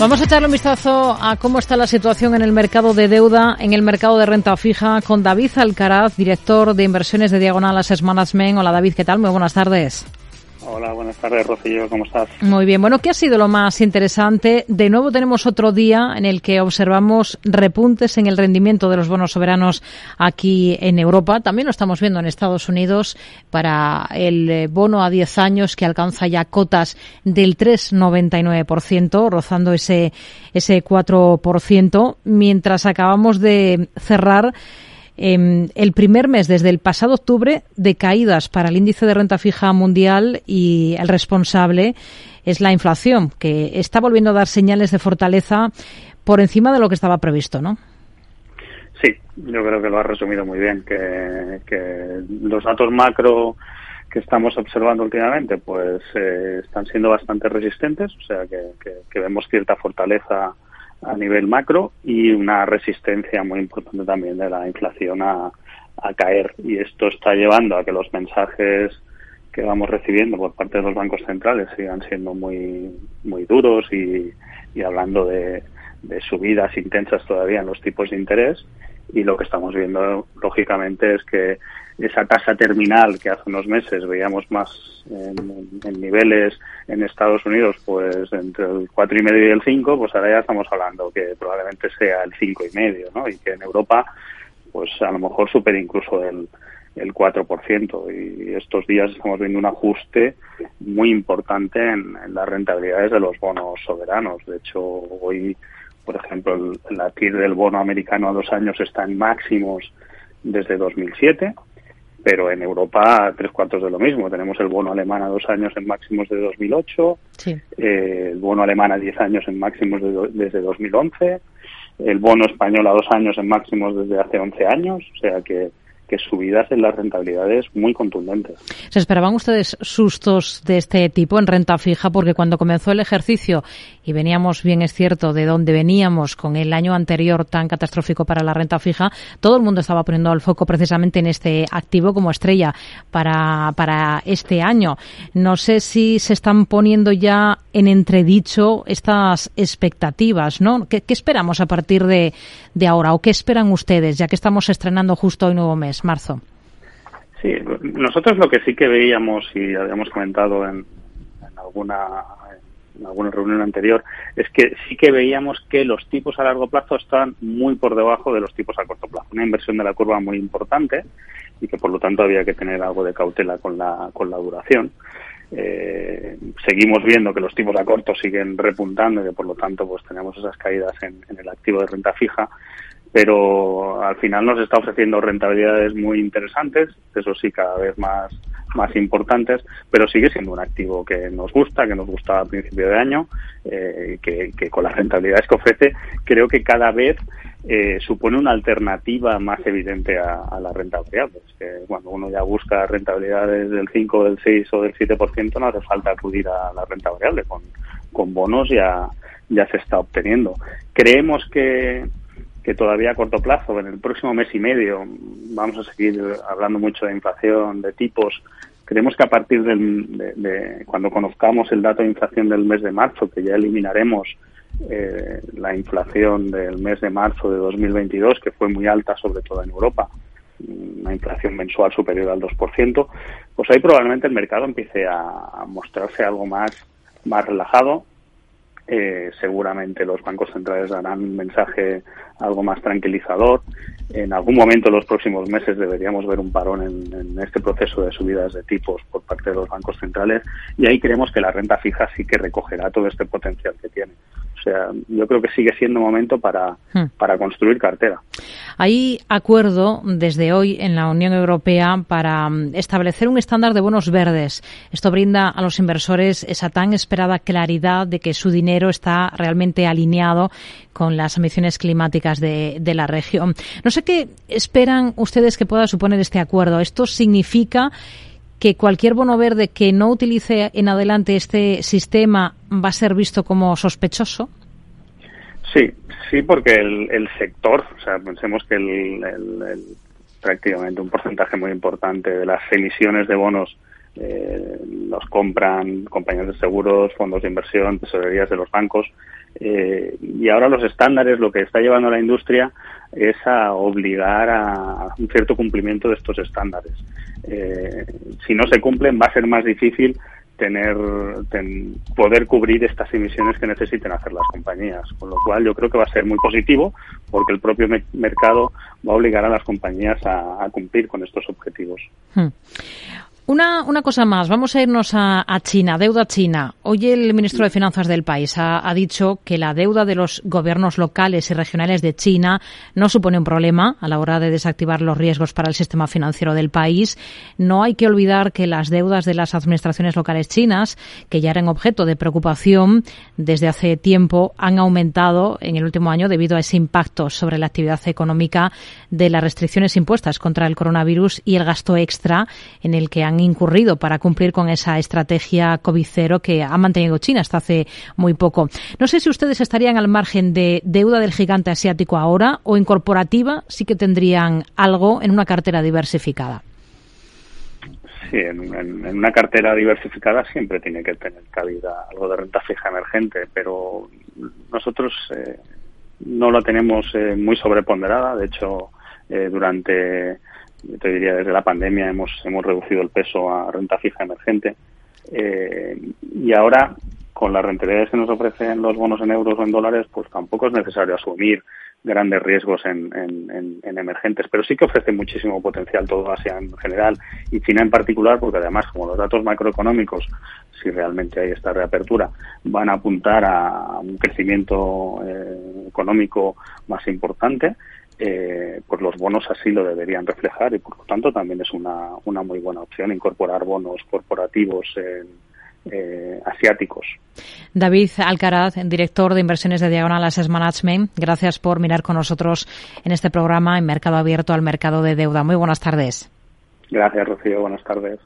Vamos a echarle un vistazo a cómo está la situación en el mercado de deuda, en el mercado de renta fija, con David Alcaraz, director de inversiones de Diagonal Asset Management. Hola David, ¿qué tal? Muy buenas tardes. Hola, buenas tardes, Rocío, ¿cómo estás? Muy bien. Bueno, ¿qué ha sido lo más interesante? De nuevo tenemos otro día en el que observamos repuntes en el rendimiento de los bonos soberanos aquí en Europa. También lo estamos viendo en Estados Unidos para el eh, bono a 10 años que alcanza ya cotas del 3,99%, rozando ese, ese 4%, mientras acabamos de cerrar Em, el primer mes desde el pasado octubre de caídas para el índice de renta fija mundial y el responsable es la inflación, que está volviendo a dar señales de fortaleza por encima de lo que estaba previsto, ¿no? Sí, yo creo que lo ha resumido muy bien, que, los datos macro que estamos observando últimamente pues eh, están siendo bastante resistentes, o sea que vemos cierta fortaleza a nivel macro y una resistencia muy importante también de la inflación a, caer. Y esto está llevando a que los mensajes que vamos recibiendo por parte de los bancos centrales sigan siendo muy, muy duros y, hablando de, de subidas intensas todavía en los tipos de interés. Y lo que estamos viendo, lógicamente, es que esa tasa terminal que hace unos meses veíamos más en, niveles en Estados Unidos, pues entre el cuatro y medio y el 5, pues ahora ya estamos hablando que probablemente sea el cinco y medio, ¿no? Y que en Europa, pues a lo mejor supere incluso el, el 4%. Y estos días estamos viendo un ajuste muy importante en, las rentabilidades de los bonos soberanos. De hecho, hoy, por ejemplo, el, la TIR del bono americano a dos años está en máximos desde 2007 pero en Europa tres cuartos de lo mismo. Tenemos el bono alemán a dos años en máximos de 2008, eh, el bono alemán a diez años en máximos de, desde 2011, el bono español a dos años en máximos desde hace 11 años, o sea que que subidas en las rentabilidades muy contundentes. ¿Se esperaban ustedes sustos de este tipo en renta fija? Porque cuando comenzó el ejercicio, y veníamos, bien es cierto, de donde veníamos con el año anterior tan catastrófico para la renta fija, todo el mundo estaba poniendo el foco precisamente en este activo como estrella para, para este año. No sé si se están poniendo ya en entredicho estas expectativas, ¿no? ¿Qué, esperamos a partir de, de ahora o qué esperan ustedes, ya que estamos estrenando justo hoy nuevo mes? Marzo. Sí, nosotros lo que sí que veíamos y habíamos comentado en, alguna en alguna reunión anterior es que sí que veíamos que los tipos a largo plazo están muy por debajo de los tipos a corto plazo. Una inversión de la curva muy importante y que por lo tanto había que tener algo de cautela con la, con la duración. Eh, seguimos viendo que los tipos a corto siguen repuntando y que por lo tanto pues tenemos esas caídas en el activo de renta fija pero al final nos está ofreciendo rentabilidades muy interesantes, eso sí, cada vez más, más importantes, pero sigue siendo un activo que nos gusta, que nos gusta a principio de año, eh, que, que, con las rentabilidades que ofrece, creo que cada vez eh, supone una alternativa más evidente a, la renta variable. que cuando uno ya busca rentabilidades del 5, del 6 o del 7%, no hace falta acudir a la renta variable, con, con bonos ya, ya se está obteniendo. Creemos que que todavía a corto plazo, en el próximo mes y medio, vamos a seguir hablando mucho de inflación, de tipos. Creemos que a partir de, cuando conozcamos el dato de inflación del mes de marzo, que ya eliminaremos eh, la inflación del mes de marzo de 2022, que fue muy alta, sobre todo en Europa, una inflación mensual superior al 2%, pues ahí probablemente el mercado empiece a mostrarse algo más, más relajado eh, seguramente los bancos centrales darán un mensaje algo más tranquilizador. En algún momento en los próximos meses deberíamos ver un parón en, este proceso de subidas de tipos por parte de los bancos centrales y ahí creemos que la renta fija sí que recogerá todo este potencial que tiene. O sea, yo creo que sigue siendo momento para, hmm. para construir cartera. Hay acuerdo desde hoy en la Unión Europea para mm, establecer un estándar de bonos verdes. Esto brinda a los inversores esa tan esperada claridad de que su dinero está realmente alineado con las ambiciones climáticas de, la región. No sé qué esperan ustedes que pueda suponer este acuerdo. ¿Esto significa que cualquier bono verde que no utilice en adelante este sistema va a ser visto como sospechoso? Sí, sí, porque el, sector, o sea, pensemos que el, prácticamente un porcentaje muy importante de las emisiones de bonos eh, los compran compañías de seguros, fondos de inversión, tesorerías de los bancos. Eh, y ahora los estándares, lo que está llevando a la industria es a obligar a un cierto cumplimiento de estos estándares. Eh, si no se cumplen, va a ser más difícil tener poder cubrir estas emisiones que necesiten hacer las compañías con lo cual yo creo que va a ser muy positivo porque el propio mercado va a obligar a las compañías a, cumplir con estos objetivos hmm. Una, una cosa más, vamos a irnos a, China, deuda china. Hoy el ministro de Finanzas del país ha, dicho que la deuda de los gobiernos locales y regionales de China no supone un problema a la hora de desactivar los riesgos para el sistema financiero del país. No hay que olvidar que las deudas de las administraciones locales chinas, que ya eran objeto de preocupación desde hace tiempo, han aumentado en el último año debido a ese impacto sobre la actividad económica de las restricciones impuestas contra el coronavirus y el gasto extra en el que han incurrido para cumplir con esa estrategia COVID-0 que ha mantenido China hasta hace muy poco. No sé si ustedes estarían al margen de deuda del gigante asiático ahora o en corporativa sí que tendrían algo en una cartera diversificada. Sí, en, una cartera diversificada siempre tiene que tener cabida algo de renta fija emergente, pero nosotros eh, no la tenemos eh, muy sobreponderada. De hecho, eh, durante yo te diría desde la pandemia hemos, hemos reducido el peso a renta fija emergente. Eh, y ahora con las rentabilidades que nos ofrecen los bonos en euros o en dólares, pues tampoco es necesario asumir grandes riesgos en, en, emergentes, pero sí que ofrece muchísimo potencial todo Asia en general y China en particular, porque además como los datos macroeconómicos, si realmente hay esta reapertura, van a apuntar a un crecimiento eh, económico más importante, eh, pues los bonos así lo deberían reflejar y por lo tanto también es una, una muy buena opción incorporar bonos corporativos eh, asiáticos. David Alcaraz, director de inversiones de Diagonal Asset Management, gracias por mirar con nosotros en este programa en Mercado Abierto al Mercado de Deuda. Muy buenas tardes. Gracias, Rocío. Buenas tardes.